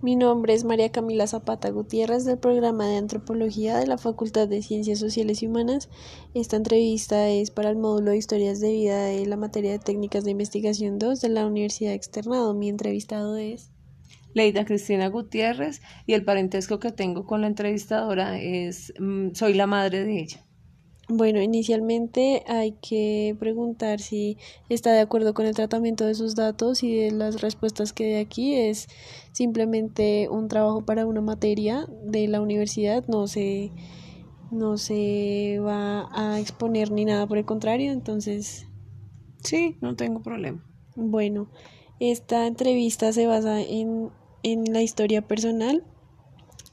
Mi nombre es María Camila Zapata Gutiérrez del programa de Antropología de la Facultad de Ciencias Sociales y Humanas. Esta entrevista es para el módulo de Historias de Vida de la materia de Técnicas de Investigación 2 de la Universidad Externado. Mi entrevistado es Leida Cristina Gutiérrez y el parentesco que tengo con la entrevistadora es mm, soy la madre de ella. Bueno, inicialmente hay que preguntar si está de acuerdo con el tratamiento de sus datos y de las respuestas que de aquí. Es simplemente un trabajo para una materia de la universidad, no se, no se va a exponer ni nada por el contrario, entonces... Sí, no tengo problema. Bueno, esta entrevista se basa en, en la historia personal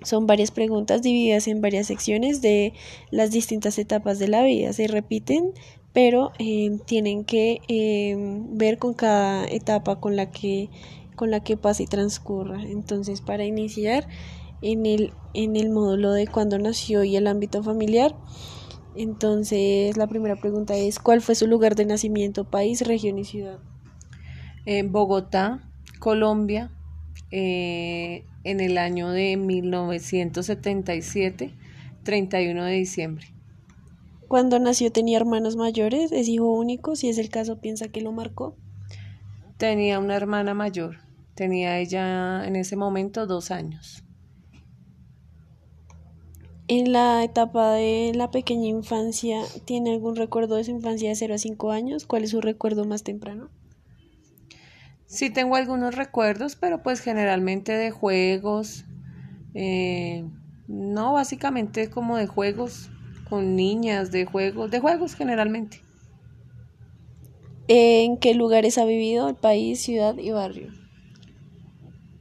son varias preguntas divididas en varias secciones de las distintas etapas de la vida. Se repiten, pero eh, tienen que eh, ver con cada etapa con la que con la que pasa y transcurra. Entonces, para iniciar en el, en el módulo de cuándo nació y el ámbito familiar, entonces la primera pregunta es ¿cuál fue su lugar de nacimiento, país, región y ciudad? En Bogotá, Colombia, eh, en el año de 1977, 31 de diciembre. Cuando nació tenía hermanos mayores, es hijo único, si es el caso, piensa que lo marcó. Tenía una hermana mayor, tenía ella en ese momento dos años. En la etapa de la pequeña infancia, ¿tiene algún recuerdo de su infancia de 0 a 5 años? ¿Cuál es su recuerdo más temprano? Sí tengo algunos recuerdos, pero pues generalmente de juegos, eh, no, básicamente como de juegos con niñas, de juegos, de juegos generalmente. ¿En qué lugares ha vivido? ¿El país, ciudad y barrio?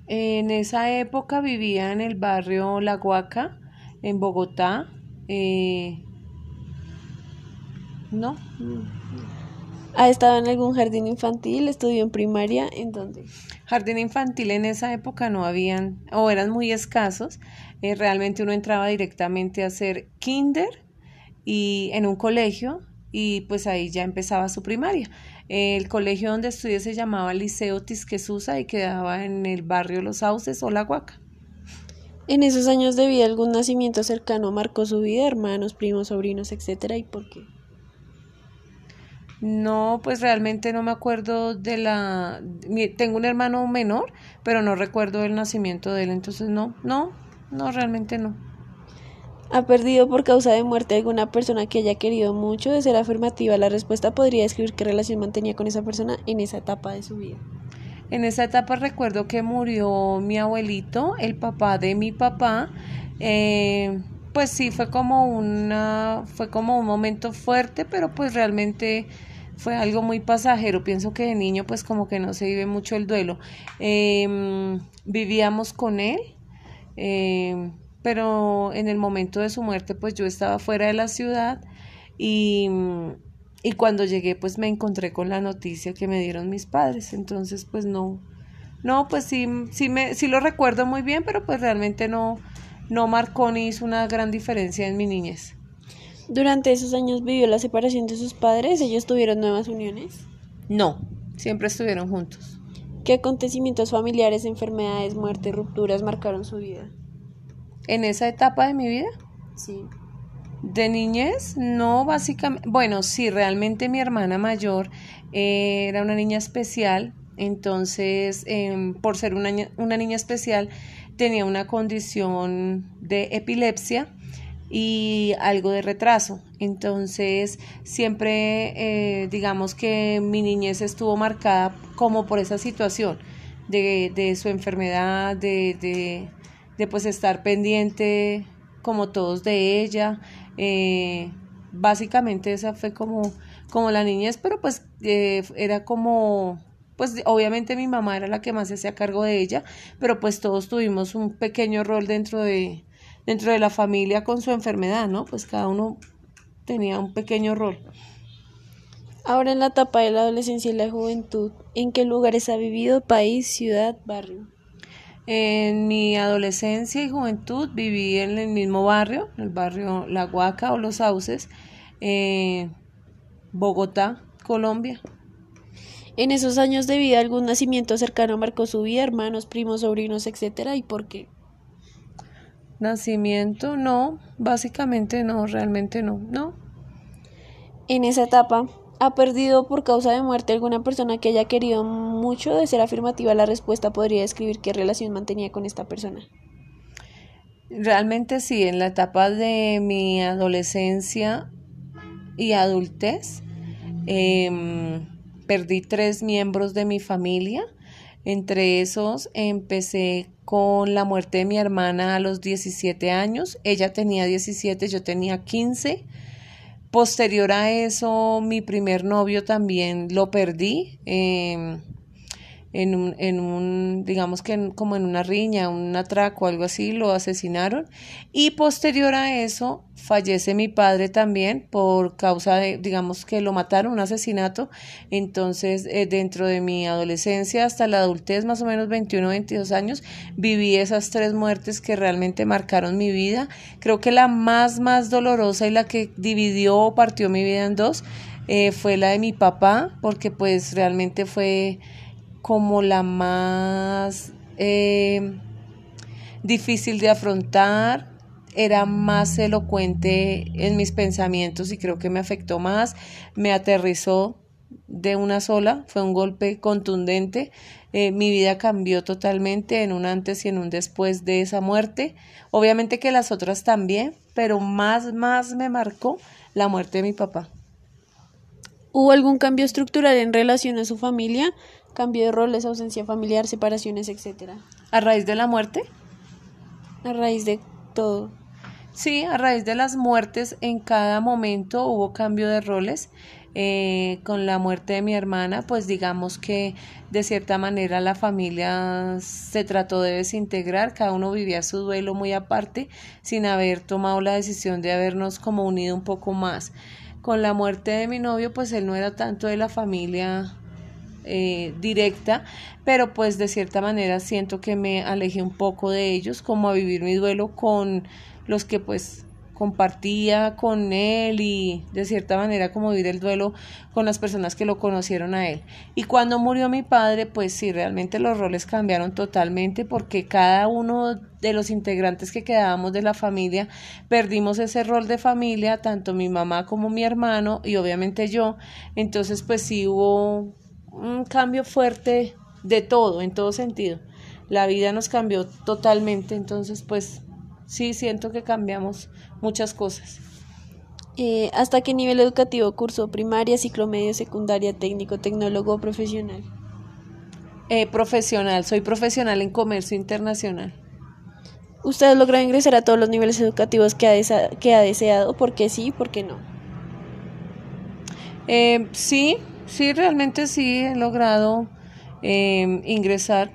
En esa época vivía en el barrio La Huaca, en Bogotá. Eh, no, ¿Ha estado en algún jardín infantil? ¿Estudió en primaria? ¿En dónde? Jardín infantil en esa época no habían o eran muy escasos. Eh, realmente uno entraba directamente a hacer kinder y en un colegio y pues ahí ya empezaba su primaria. El colegio donde estudié se llamaba Liceo Tisquesusa y quedaba en el barrio Los Sauces o La Huaca. En esos años de vida, ¿algún nacimiento cercano marcó su vida? Hermanos, primos, sobrinos, etcétera, ¿y por qué? No, pues realmente no me acuerdo de la... Tengo un hermano menor, pero no recuerdo el nacimiento de él, entonces no, no, no, realmente no. ¿Ha perdido por causa de muerte alguna persona que haya querido mucho? De ser afirmativa, la respuesta podría describir qué relación mantenía con esa persona en esa etapa de su vida. En esa etapa recuerdo que murió mi abuelito, el papá de mi papá. Eh, pues sí, fue como una, fue como un momento fuerte, pero pues realmente fue algo muy pasajero. Pienso que de niño pues como que no se vive mucho el duelo. Em, vivíamos con él, em, pero en el momento de su muerte pues yo estaba fuera de la ciudad y, y cuando llegué pues me encontré con la noticia que me dieron mis padres. Entonces pues no, no, pues sí, sí, me, sí lo recuerdo muy bien, pero pues realmente no, no marcó ni hizo una gran diferencia en mi niñez. Durante esos años vivió la separación de sus padres, ellos tuvieron nuevas uniones. No, siempre estuvieron juntos. ¿Qué acontecimientos familiares, enfermedades, muertes, rupturas marcaron su vida? ¿En esa etapa de mi vida? Sí. De niñez, no, básicamente, bueno, sí, realmente mi hermana mayor eh, era una niña especial, entonces, em, por ser una, una niña especial, tenía una condición de epilepsia y algo de retraso. Entonces, siempre eh, digamos que mi niñez estuvo marcada como por esa situación de, de su enfermedad, de, de, de, pues estar pendiente como todos de ella. Eh, básicamente esa fue como, como la niñez, pero pues eh, era como pues obviamente mi mamá era la que más se hacía cargo de ella, pero pues todos tuvimos un pequeño rol dentro de, dentro de la familia con su enfermedad, ¿no? Pues cada uno tenía un pequeño rol. Ahora en la etapa de la adolescencia y la juventud, ¿en qué lugares ha vivido? País, ciudad, barrio. En mi adolescencia y juventud viví en el mismo barrio, el barrio La Huaca o Los Sauces, eh, Bogotá, Colombia. En esos años de vida, algún nacimiento cercano marcó su vida, hermanos, primos, sobrinos, etcétera, ¿y por qué? Nacimiento, no, básicamente no, realmente no, no. En esa etapa, ¿ha perdido por causa de muerte alguna persona que haya querido mucho? De ser afirmativa la respuesta, podría describir qué relación mantenía con esta persona. Realmente sí, en la etapa de mi adolescencia y adultez, em, perdí tres miembros de mi familia. Entre esos empecé con la muerte de mi hermana a los 17 años. Ella tenía 17, yo tenía 15. Posterior a eso, mi primer novio también lo perdí. Em, en un, en un digamos que como en una riña, un atraco, algo así, lo asesinaron. Y posterior a eso, fallece mi padre también por causa de, digamos que lo mataron, un asesinato. Entonces, eh, dentro de mi adolescencia hasta la adultez, más o menos 21, 22 años, viví esas tres muertes que realmente marcaron mi vida. Creo que la más, más dolorosa y la que dividió o partió mi vida en dos eh, fue la de mi papá, porque pues realmente fue como la más eh, difícil de afrontar, era más elocuente en mis pensamientos y creo que me afectó más, me aterrizó de una sola, fue un golpe contundente, eh, mi vida cambió totalmente en un antes y en un después de esa muerte, obviamente que las otras también, pero más, más me marcó la muerte de mi papá. ¿Hubo algún cambio estructural en relación a su familia? Cambio de roles, ausencia familiar, separaciones, etcétera. ¿A raíz de la muerte? A raíz de todo. Sí, a raíz de las muertes en cada momento hubo cambio de roles. Eh, con la muerte de mi hermana, pues digamos que de cierta manera la familia se trató de desintegrar, cada uno vivía su duelo muy aparte, sin haber tomado la decisión de habernos como unido un poco más con la muerte de mi novio, pues él no era tanto de la familia eh, directa, pero pues de cierta manera siento que me alejé un poco de ellos, como a vivir mi duelo con los que pues compartía con él y de cierta manera como vivir el duelo con las personas que lo conocieron a él. Y cuando murió mi padre, pues sí, realmente los roles cambiaron totalmente porque cada uno de los integrantes que quedábamos de la familia perdimos ese rol de familia, tanto mi mamá como mi hermano y obviamente yo. Entonces, pues sí hubo un cambio fuerte de todo, en todo sentido. La vida nos cambió totalmente, entonces pues sí siento que cambiamos muchas cosas. Eh, ¿Hasta qué nivel educativo cursó primaria, ciclo medio, secundaria, técnico, tecnólogo profesional? Eh, profesional, soy profesional en comercio internacional. ¿Usted logrado ingresar a todos los niveles educativos que ha, que ha deseado? ¿Por qué sí? ¿Por qué no? Eh, sí, sí, realmente sí he logrado ingresar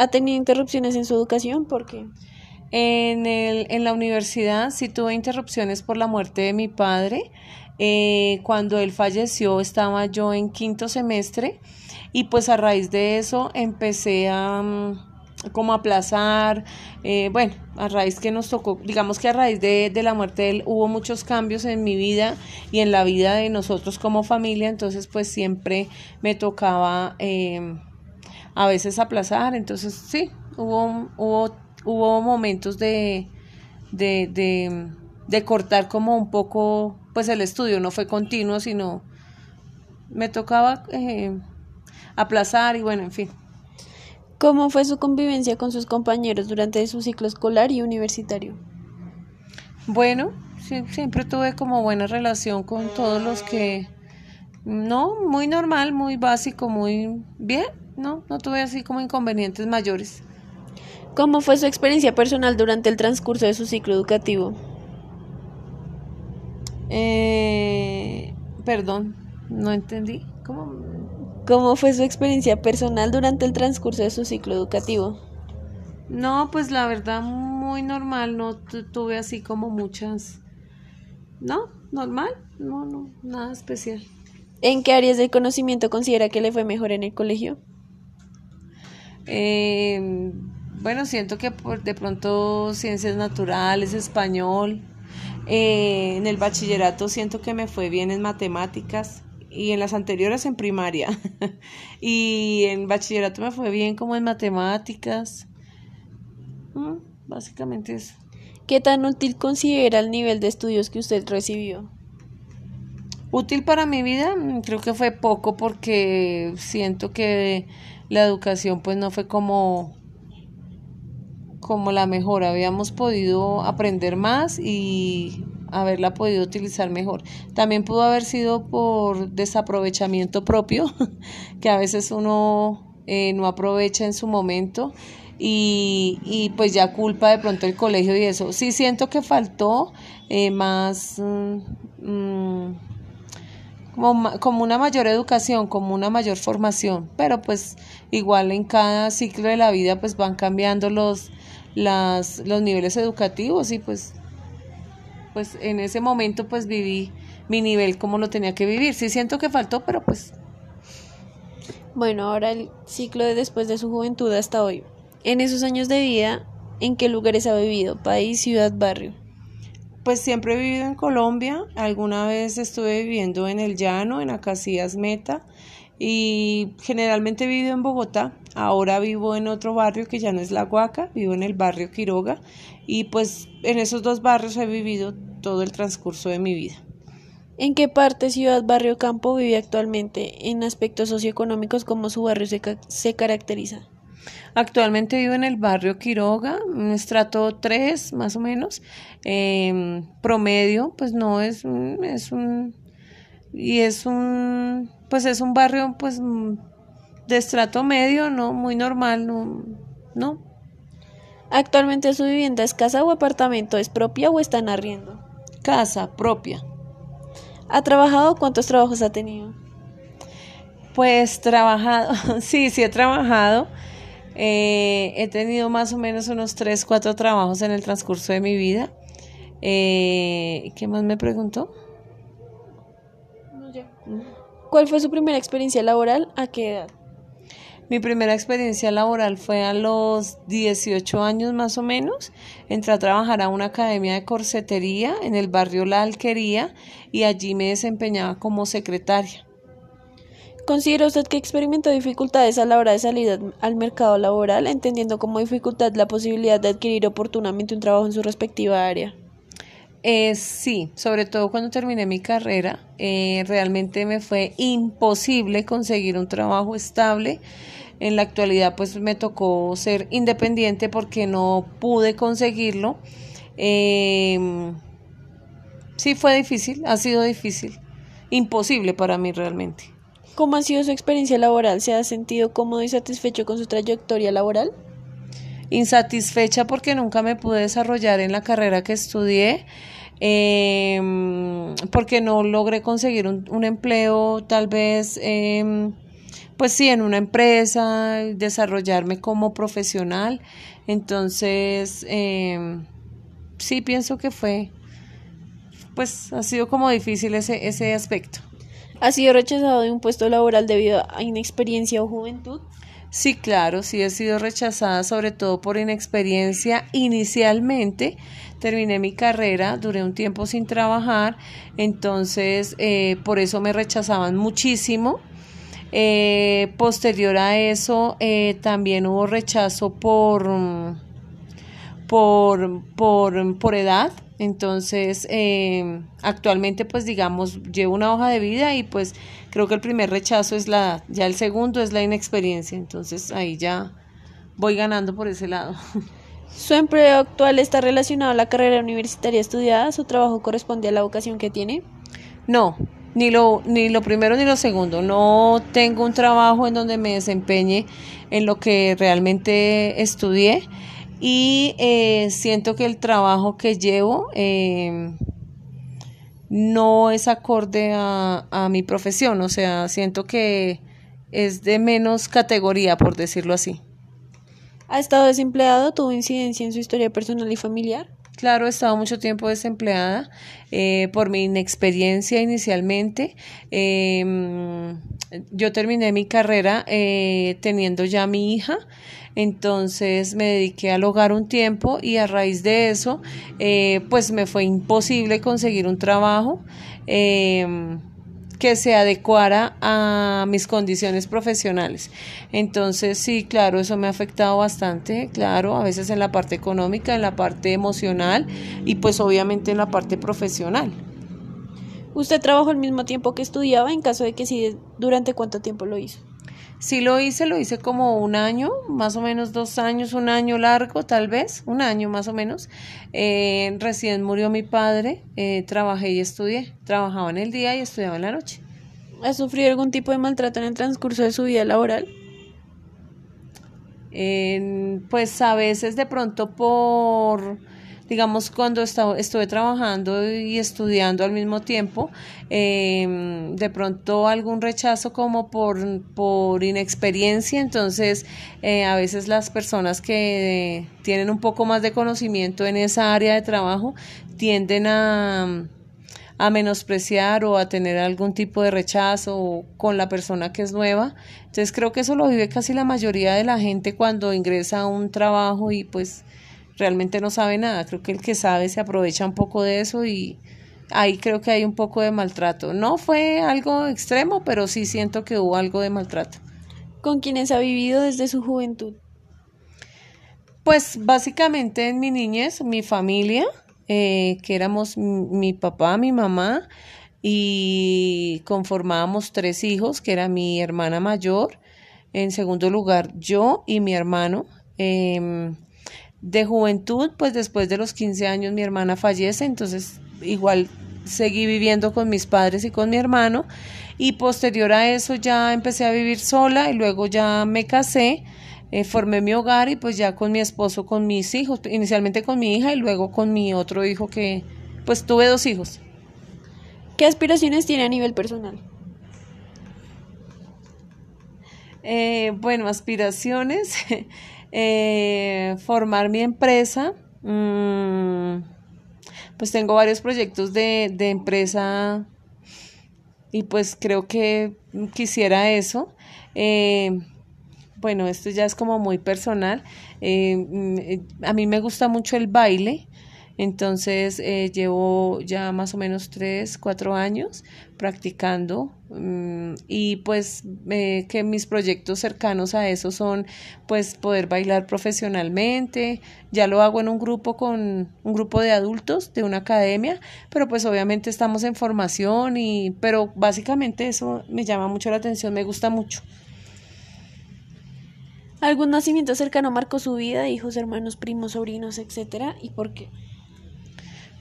¿Ha tenido interrupciones en su educación? ¿Por qué? En, el, en la universidad sí tuve interrupciones por la muerte de mi padre. Eh, cuando él falleció estaba yo en quinto semestre y pues a raíz de eso empecé a mm, como aplazar, eh, bueno, a raíz que nos tocó, digamos que a raíz de, de, la muerte de él hubo muchos cambios en mi vida y en la vida de nosotros como familia, entonces pues siempre me tocaba... Eh, a veces aplazar, entonces sí, hubo, hubo, hubo momentos de, de, de, cortar como un poco, pues el estudio no fue continuo, sino me tocaba eh, aplazar y bueno, en fin. ¿Cómo fue su convivencia con sus compañeros durante su ciclo escolar y universitario? Bueno, siempre tuve como buena relación con todos los que, no, muy normal, muy básico, muy bien no, no tuve así como inconvenientes mayores. ¿Cómo fue su experiencia personal durante el transcurso de su ciclo educativo? Eh, perdón, no entendí. ¿Cómo? ¿Cómo fue su experiencia personal durante el transcurso de su ciclo educativo? No, pues la verdad muy normal, no tuve así como muchas... No, normal, no, no, nada especial. ¿En qué áreas del conocimiento considera que le fue mejor en el colegio? Eh, bueno, siento que por de pronto ciencias naturales, español. Eh, en el bachillerato siento que me fue bien en matemáticas y en las anteriores en primaria. y en bachillerato me fue bien como en matemáticas. Mm, básicamente eso. ¿Qué tan útil considera el nivel de estudios que usted recibió? Útil para mi vida, mm, creo que fue poco porque siento que la educación pues no fue como como la mejor, habíamos podido aprender más y haberla podido utilizar mejor. También pudo haber sido por desaprovechamiento propio, que a veces uno eh, no aprovecha en su momento y, y, pues ya culpa de pronto el colegio y eso. Sí siento que faltó eh, más... Mm, mm, como, como, una mayor educación, como una mayor formación, pero pues igual en cada ciclo de la vida pues van cambiando los, las, los niveles educativos y pues pues en ese momento pues viví mi nivel como lo tenía que vivir. Sí siento que faltó, pero pues... Bueno, ahora el ciclo de después de su juventud hasta hoy. En esos años de vida, ¿en qué lugares ha vivido? País, ciudad, barrio. Pues siempre he vivido en Colombia. Alguna vez estuve viviendo en el llano, en Acacias Meta. Y generalmente he vivido en Bogotá. Ahora vivo en otro barrio que ya no es La Guaca, vivo en el barrio Quiroga. Y pues en esos dos barrios he vivido todo el transcurso de mi vida. ¿En qué parte, ciudad, barrio, campo vive actualmente? En aspectos socioeconómicos, ¿cómo su barrio se, se caracteriza? Actualmente vivo en el barrio Quiroga, un estrato 3 más o menos. Em, promedio, pues no es, es un... Y es un... Pues es un barrio pues de estrato medio, ¿no? Muy normal, ¿no? ¿no? ¿Actualmente su vivienda es casa o apartamento? ¿Es propia o está en arriendo? Casa propia. ¿Ha trabajado? ¿Cuántos trabajos ha tenido? Pues trabajado, sí, sí he trabajado. Eh, he tenido más o menos unos 3, 4 trabajos en el transcurso de mi vida. Eh, ¿Qué más me preguntó? ¿Cuál fue su primera experiencia laboral? ¿A qué edad? Mi primera experiencia laboral fue a los 18 años más o menos. Entré a trabajar a una academia de corsetería en el barrio La Alquería y allí me desempeñaba como secretaria. ¿Considera usted que experimentó dificultades a la hora de salir al mercado laboral, entendiendo como dificultad la posibilidad de adquirir oportunamente un trabajo en su respectiva área? Eh, sí, sobre todo cuando terminé mi carrera, eh, realmente me fue imposible conseguir un trabajo estable en la actualidad pues me tocó ser independiente porque no pude conseguirlo. Em, sí fue difícil, ha sido difícil, imposible para mí realmente. ¿Cómo ha sido su experiencia laboral? ¿Se ha sentido cómodo y satisfecho con su trayectoria laboral? Insatisfecha porque nunca me pude desarrollar en la carrera que estudié. Em, porque no logré conseguir un, empleo tal vez eh, pues sí, en una empresa, desarrollarme como profesional. Entonces, em, sí pienso que fue, pues ha sido como difícil ese, ese aspecto. ¿Ha sido rechazado de un puesto laboral debido a inexperiencia o juventud? Sí, claro, sí he sido rechazada, sobre todo por inexperiencia. Inicialmente terminé mi carrera, duré un tiempo sin trabajar, entonces eh, por eso me rechazaban muchísimo eh, posterior a eso, eh, también hubo rechazo por, por, por, por edad. Entonces, eh, actualmente, pues digamos, llevo una hoja de vida y pues creo que el primer rechazo es la edad, ya el segundo es la inexperiencia. Entonces, ahí ya voy ganando por ese lado. ¿Su empleo actual está relacionado a la carrera universitaria estudiada? ¿Su trabajo corresponde a la vocación que tiene? No, ni lo, ni lo primero ni lo segundo. No tengo un trabajo en donde me desempeñe en lo que realmente estudié y eh, siento que el trabajo que llevo em, no es acorde a, a mi profesión, o sea, siento que es de menos categoría, por decirlo así. ¿Ha estado desempleado? ¿Tuvo incidencia en su historia personal y familiar? Claro, he estado mucho tiempo desempleada eh, por mi inexperiencia inicialmente. Em, yo terminé mi carrera eh, teniendo ya mi hija, entonces me dediqué al hogar un tiempo y a raíz de eso, eh, pues me fue imposible conseguir un trabajo. Em, que se adecuara a mis condiciones profesionales. Entonces, sí, claro, eso me ha afectado bastante, claro, a veces en la parte económica, en la parte emocional y pues obviamente en la parte profesional. ¿Usted trabajó al mismo tiempo que estudiaba? En caso de que sí, ¿durante cuánto tiempo lo hizo? Sí lo hice, lo hice como un año, más o menos dos años, un año largo tal vez, un año más o menos. Eh, recién murió mi padre, eh, trabajé y estudié, trabajaba en el día y estudiaba en la noche. ¿Ha sufrido algún tipo de maltrato en el transcurso de su vida laboral? pues a veces de pronto por digamos, cuando estuve trabajando y estudiando al mismo tiempo, em, de pronto algún rechazo como por, por inexperiencia, entonces eh, a veces las personas que tienen un poco más de conocimiento en esa área de trabajo tienden a a menospreciar o a tener algún tipo de rechazo con la persona que es nueva. Entonces creo que eso lo vive casi la mayoría de la gente cuando ingresa a un trabajo y pues realmente no sabe nada. Creo que el que sabe se aprovecha un poco de eso y ahí creo que hay un poco de maltrato. No fue algo extremo, pero sí siento que hubo algo de maltrato. ¿Con quiénes ha vivido desde su juventud? Pues básicamente en mi niñez, mi familia, eh, que éramos mi papá, mi mamá, y conformábamos tres hijos, que era mi hermana mayor, en segundo lugar yo y mi hermano. Em, de juventud, pues después de los 15 años mi hermana fallece, entonces igual seguí viviendo con mis padres y con mi hermano y posterior a eso ya empecé a vivir sola y luego ya me casé, eh, formé mi hogar y pues ya con mi esposo, con mis hijos, inicialmente con mi hija y luego con mi otro hijo que pues tuve dos hijos. ¿Qué aspiraciones tiene a nivel personal? Eh, bueno, aspiraciones. eh, formar mi empresa. Mm, pues tengo varios proyectos de, de empresa y pues creo que quisiera eso. Eh, bueno, esto ya es como muy personal. Eh, mm, a mí me gusta mucho el baile. Entonces eh, llevo ya más o menos tres, cuatro años practicando mm, y pues eh, que mis proyectos cercanos a eso son pues poder bailar profesionalmente. Ya lo hago en un grupo con un grupo de adultos de una academia, pero pues obviamente estamos en formación y pero básicamente eso me llama mucho la atención, me gusta mucho. ¿Algún nacimiento cercano marcó su vida, hijos, hermanos, primos, sobrinos, etcétera? ¿Y por qué?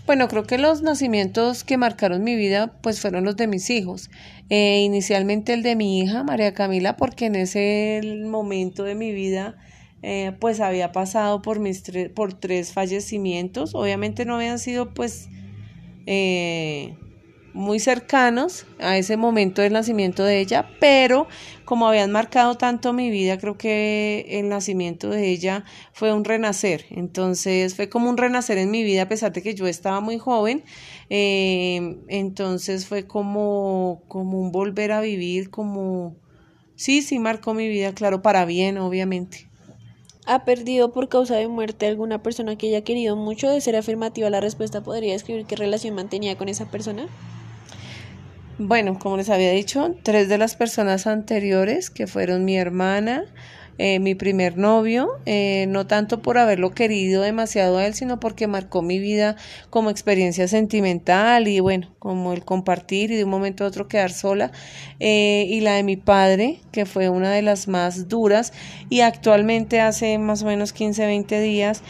Bueno, creo que los nacimientos que marcaron mi vida pues fueron los de mis hijos. Eh, inicialmente el de mi hija, María Camila, porque en ese momento de mi vida eh, pues había pasado por, mis por tres fallecimientos. Obviamente no habían sido pues... Eh, muy cercanos a ese momento del nacimiento de ella, pero como habían marcado tanto mi vida, creo que el nacimiento de ella fue un renacer. Entonces fue como un renacer en mi vida, a pesar de que yo estaba muy joven. Eh, entonces fue como, como un volver a vivir, como... Sí, sí, marcó mi vida, claro, para bien, obviamente. ¿Ha perdido por causa de muerte alguna persona que haya querido mucho? De ser afirmativa la respuesta, ¿podría describir qué relación mantenía con esa persona? Bueno, como les había dicho, tres de las personas anteriores, que fueron mi hermana, eh, mi primer novio, eh, no tanto por haberlo querido demasiado a él, sino porque marcó mi vida como experiencia sentimental y bueno, como el compartir y de un momento a otro quedar sola, eh, y la de mi padre, que fue una de las más duras, y actualmente hace más o menos 15, 20 días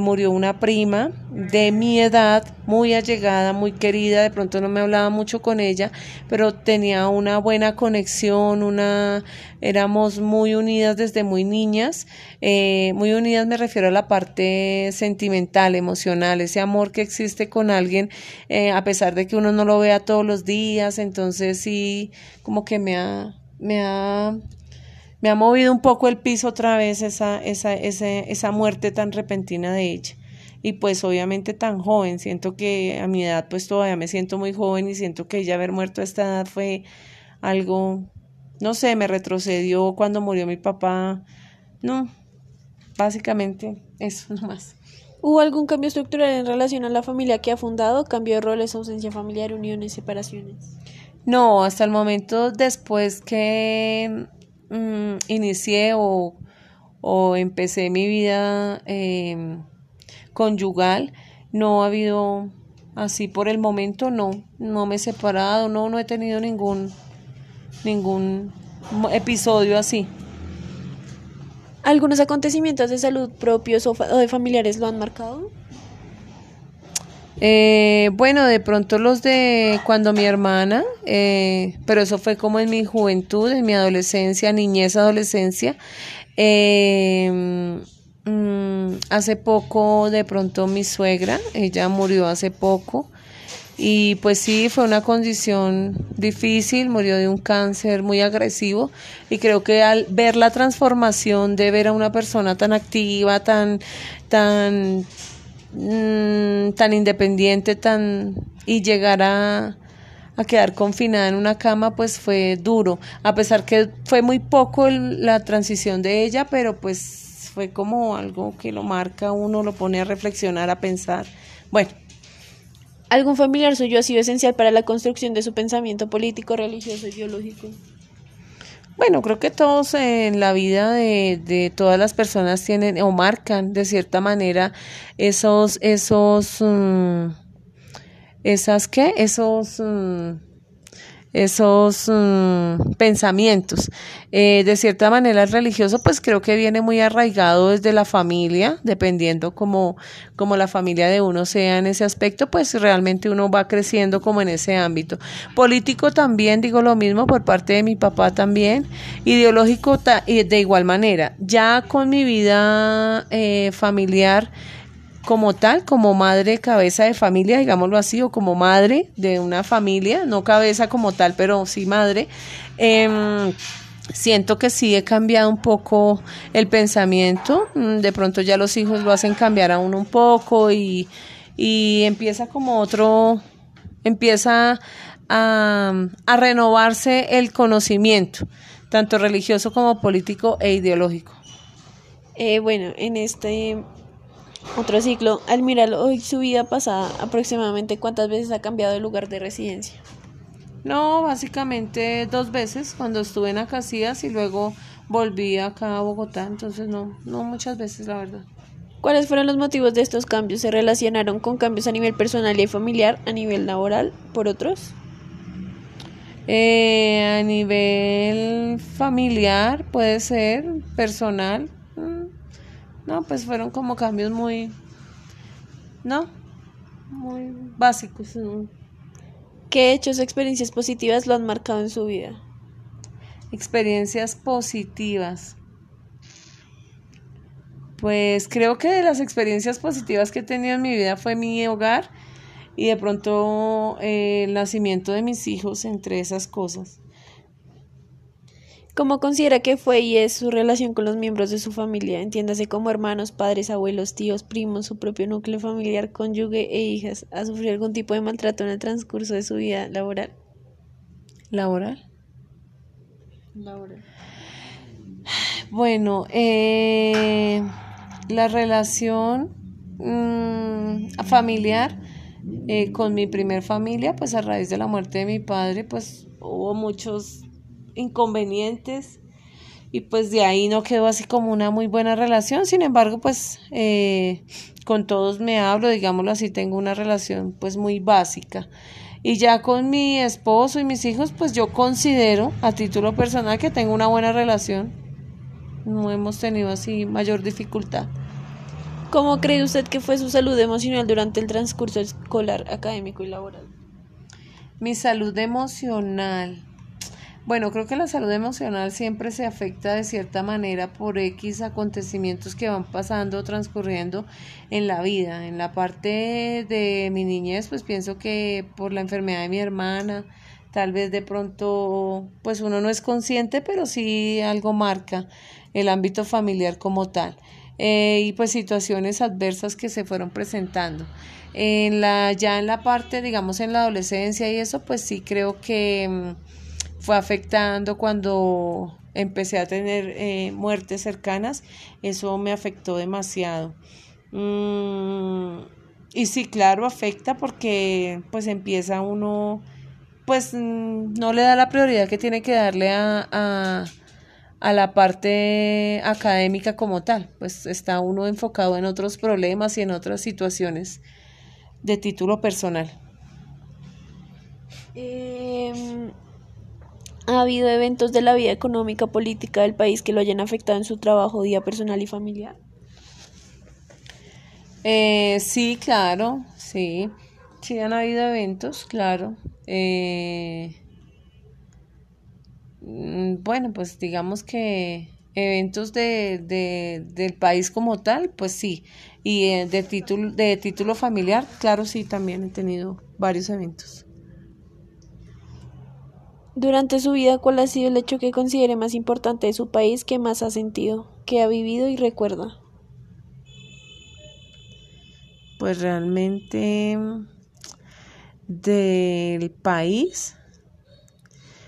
murió una prima de mi edad, muy allegada, muy querida, de pronto no me hablaba mucho con ella, pero tenía una buena conexión, una éramos muy unidas desde muy niñas, eh, muy unidas me refiero a la parte sentimental, emocional, ese amor que existe con alguien, eh, a pesar de que uno no lo vea todos los días, entonces sí, como que me ha, me ha me ha movido un poco el piso otra vez esa, esa, esa, esa muerte tan repentina de ella. Y pues obviamente tan joven, siento que a mi edad pues todavía me siento muy joven y siento que ella haber muerto a esta edad fue algo, no sé, me retrocedió cuando murió mi papá, no, básicamente eso nomás. ¿Hubo algún cambio estructural en relación a la familia que ha fundado? ¿Cambio de roles, ausencia familiar, uniones, separaciones? No, hasta el momento después que mm, inicié o, empecé mi vida em, conyugal, no ha habido así por el momento, no, no me he separado, no, no he tenido ningún, ningún episodio así. ¿Algunos acontecimientos de salud propios o de familiares lo han marcado? Eh, bueno, de pronto los de cuando mi hermana, eh, pero eso fue como en mi juventud, en mi adolescencia, niñez, adolescencia. Eh, mm, hace poco, de pronto mi suegra, ella murió hace poco. Y pues sí, fue una condición difícil, murió de un cáncer muy agresivo. Y creo que al ver la transformación de ver a una persona tan activa, tan, tan Mm, tan independiente tan y llegar a, a, quedar confinada en una cama pues fue duro. A pesar que fue muy poco la transición de ella pero pues fue como algo que lo marca uno lo pone a reflexionar a pensar. Bueno algún familiar suyo ha sido esencial para la construcción de su pensamiento político religioso y ideológico bueno, creo que todos en la vida de, de todas las personas tienen o marcan de cierta manera esos, esos, mm, esas qué, esos, mm, esos mm, pensamientos. Eh, de cierta manera el religioso pues creo que viene muy arraigado desde la familia, dependiendo como, como la familia de uno sea en ese aspecto, pues realmente uno va creciendo como en ese ámbito. Político también digo lo mismo por parte de mi papá también, ideológico de igual manera. Ya con mi vida eh, familiar, como tal, como madre cabeza de familia, digámoslo así, o como madre de una familia, no cabeza como tal, pero sí madre, em, siento que sí he cambiado un poco el pensamiento, mm, de pronto ya los hijos lo hacen cambiar a uno un poco y, y empieza como otro, empieza a, renovarse el conocimiento, tanto religioso como político e ideológico. Eh, bueno, en este otro ciclo, al mirar hoy su vida pasada, aproximadamente cuántas veces ha cambiado de lugar de residencia. No, básicamente dos veces, cuando estuve en Acacias y luego volví acá a Bogotá, entonces no, no muchas veces, la verdad. ¿Cuáles fueron los motivos de estos cambios? ¿Se relacionaron con cambios a nivel personal y familiar, a nivel laboral, por otros? Eh, a nivel familiar puede ser, personal, no, pues fueron como cambios muy, ¿no? Muy básicos. ¿Qué hechos, experiencias positivas lo han marcado en su vida? Experiencias positivas. Pues creo que de las experiencias positivas que he tenido en mi vida fue mi hogar y de pronto eh, el nacimiento de mis hijos entre esas cosas. ¿Cómo considera que fue y es su relación con los miembros de su familia? Entiéndase como hermanos, padres, abuelos, tíos, primos, su propio núcleo familiar, cónyuge e hijas. ¿Ha sufrido algún tipo de maltrato en el transcurso de su vida laboral? ¿Laboral? Laboral. Bueno, eh, la relación mm, familiar eh, con mi primer familia, pues a raíz de la muerte de mi padre, pues hubo muchos inconvenientes y pues de ahí no quedó así como una muy buena relación. Sin embargo, pues eh, con todos me hablo, digámoslo así, tengo una relación pues muy básica. Y ya con mi esposo y mis hijos, pues yo considero a título personal que tengo una buena relación. No hemos tenido así mayor dificultad. ¿Cómo cree usted que fue su salud emocional durante el transcurso escolar, académico y laboral? Mi salud emocional. Bueno, creo que la salud emocional siempre se afecta de cierta manera por X acontecimientos que van pasando, transcurriendo en la vida. En la parte de mi niñez, pues pienso que por la enfermedad de mi hermana, tal vez de pronto, pues uno no es consciente, pero sí algo marca el ámbito familiar como tal. Eh, y pues situaciones adversas que se fueron presentando. En la, ya en la parte, digamos, en la adolescencia y eso, pues sí creo que mm, fue afectando cuando empecé a tener eh, muertes cercanas, eso me afectó demasiado. Mm, y sí, claro, afecta porque pues empieza uno pues mm, no le da la prioridad que tiene que darle a, a, a, la parte académica como tal, pues está uno enfocado en otros problemas y en otras situaciones de título personal. Em, ¿Ha habido eventos de la vida económica, política del país que lo hayan afectado en su trabajo, día personal y familiar? Eh, sí, claro, sí. Sí, han habido eventos, claro. Eh, mm, bueno, pues digamos que eventos de, de, del país como tal, pues sí. Y eh, de, título, de título familiar, claro, sí, también he tenido varios eventos. Durante su vida, ¿cuál ha sido el hecho que considere más importante de su país que más ha sentido, que ha vivido y recuerda? Pues realmente del país.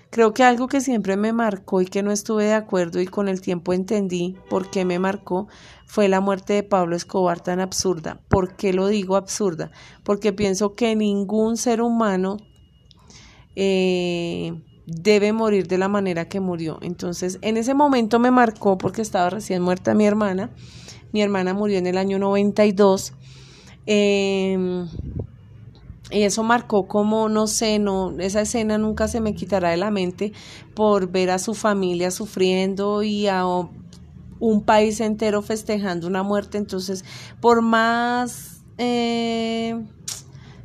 Creo que algo que siempre me marcó y que no estuve de acuerdo y con el tiempo entendí por qué me marcó fue la muerte de Pablo Escobar tan absurda. ¿Por qué lo digo absurda? Porque pienso que ningún ser humano eh, debe morir de la manera que murió. Entonces, en ese momento me marcó porque estaba recién muerta mi hermana. Mi hermana murió en el año 92. Eh, em, y eso marcó como, no sé, no, esa escena nunca se me quitará de la mente por ver a su familia sufriendo y a un país entero festejando una muerte. Entonces, por más eh,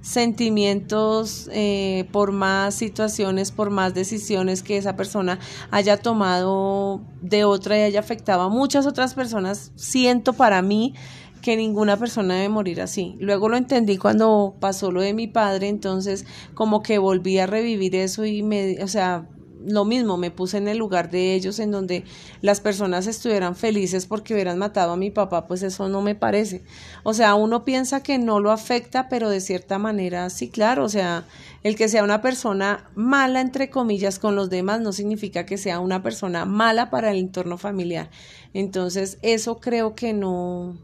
sentimientos, eh, por más situaciones, por más decisiones que esa persona haya tomado de otra y haya afectado a muchas otras personas, siento para mí que ninguna persona debe morir así. Luego lo entendí cuando pasó lo de mi padre, entonces como que volví a revivir eso y me, o sea, lo mismo, me puse en el lugar de ellos en donde las personas estuvieran felices porque hubieran matado a mi papá, pues eso no me parece. O sea, uno piensa que no lo afecta, pero de cierta manera sí, claro, o sea, el que sea una persona mala, entre comillas, con los demás no significa que sea una persona mala para el entorno familiar. Entonces, eso creo que no,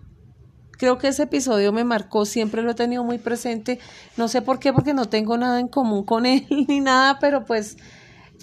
Creo que ese episodio me marcó, siempre lo he tenido muy presente. No sé por qué, porque no tengo nada en común con él ni nada, pero pues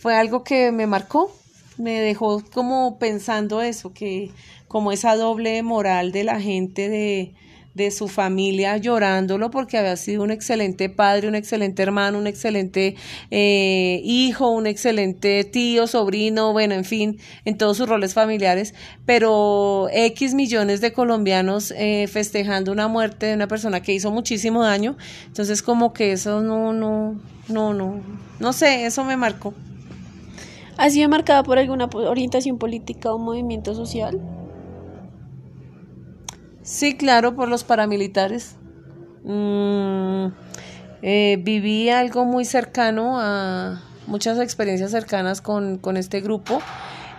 fue algo que me marcó. Me dejó como pensando eso, que como esa doble moral de la gente de, de su familia llorándolo porque había sido un excelente padre, un excelente hermano, un excelente eh, hijo, un excelente tío, sobrino, bueno, en fin, en todos sus roles familiares, pero X millones de colombianos eh, festejando una muerte de una persona que hizo muchísimo daño, entonces como que eso no, no, no, no, no sé, eso me marcó. ¿Ha sido marcada por alguna orientación política o movimiento social? Sí, claro, por los paramilitares. Mm, eh, viví algo muy cercano a muchas experiencias cercanas con, este grupo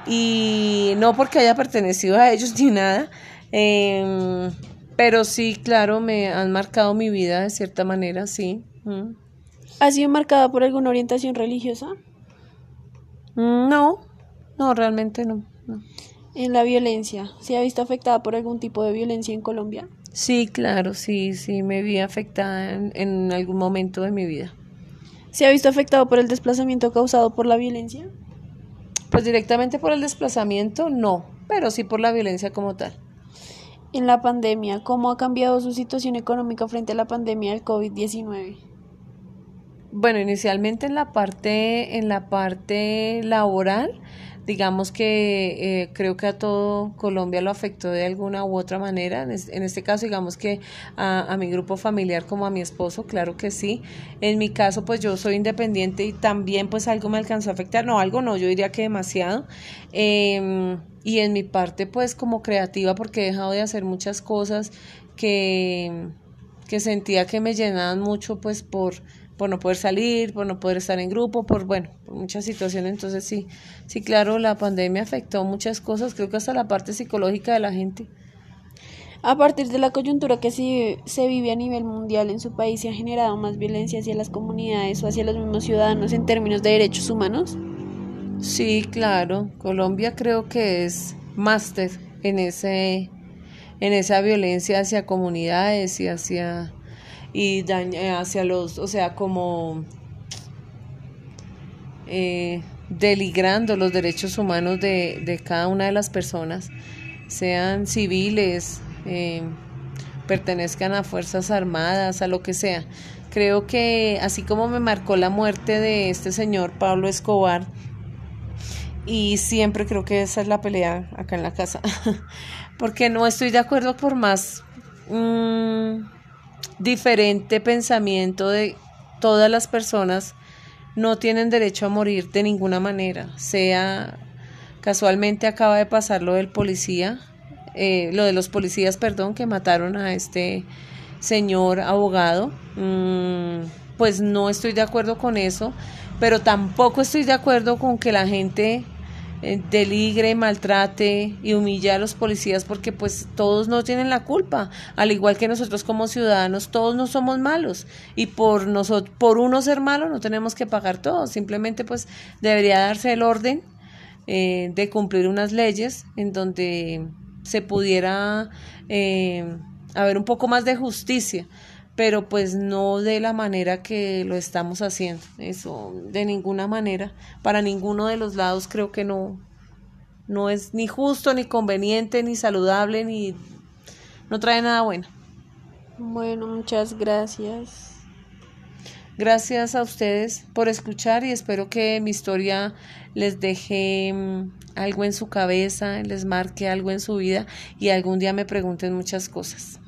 y no porque haya pertenecido a ellos ni nada, em, pero sí, claro, me han marcado mi vida de cierta manera, sí. Mm. ¿Ha sido marcada por alguna orientación religiosa? No, no, realmente no en la violencia. ¿Se ha visto afectada por algún tipo de violencia en Colombia? Sí, claro, sí, sí, me vi afectada en, algún momento de mi vida. ¿Se ha visto afectado por el desplazamiento causado por la violencia? Pues directamente por el desplazamiento, no, pero sí por la violencia como tal. En la pandemia, ¿cómo ha cambiado su situación económica frente a la pandemia del COVID-19? Bueno, inicialmente en la parte, en la parte laboral, digamos que eh, creo que a todo Colombia lo afectó de alguna u otra manera. En, este caso, digamos que a, mi grupo familiar como a mi esposo, claro que sí. En mi caso, pues yo soy independiente y también pues algo me alcanzó a afectar. No, algo no, yo diría que demasiado. Em, y en mi parte, pues como creativa, porque he dejado de hacer muchas cosas que, que sentía que me llenaban mucho, pues por por no poder salir, por no poder estar en grupo, por bueno, por muchas situaciones. Entonces sí, sí, claro, la pandemia afectó muchas cosas, creo que hasta la parte psicológica de la gente. A partir de la coyuntura que se, se vive a nivel mundial en su país, ¿se ha generado más violencia hacia las comunidades o hacia los mismos ciudadanos en términos de derechos humanos? Sí, claro. Colombia creo que es máster en ese en esa violencia hacia comunidades y hacia y daña hacia los, o sea, como eh, deligrando los derechos humanos de, de, cada una de las personas, sean civiles, eh, pertenezcan a Fuerzas Armadas, a lo que sea. Creo que así como me marcó la muerte de este señor Pablo Escobar, y siempre creo que esa es la pelea acá en la casa, porque no estoy de acuerdo por más mm, diferente pensamiento de todas las personas no tienen derecho a morir de ninguna manera, sea casualmente acaba de pasar lo del policía, eh, lo de los policías, perdón, que mataron a este señor abogado, mm, pues no estoy de acuerdo con eso, pero tampoco estoy de acuerdo con que la gente eh, deligre, maltrate y humille a los policías porque pues todos no tienen la culpa, al igual que nosotros como ciudadanos, todos no somos malos. Y por nosotros, por uno ser malo no tenemos que pagar todo, simplemente pues debería darse el orden eh, de cumplir unas leyes en donde se pudiera eh, haber un poco más de justicia pero pues no de la manera que lo estamos haciendo. Eso de ninguna manera, para ninguno de los lados creo que no no es ni justo ni conveniente ni saludable ni no trae nada bueno. Bueno, muchas gracias. Gracias a ustedes por escuchar y espero que mi historia les deje mm, algo en su cabeza, les marque algo en su vida y algún día me pregunten muchas cosas.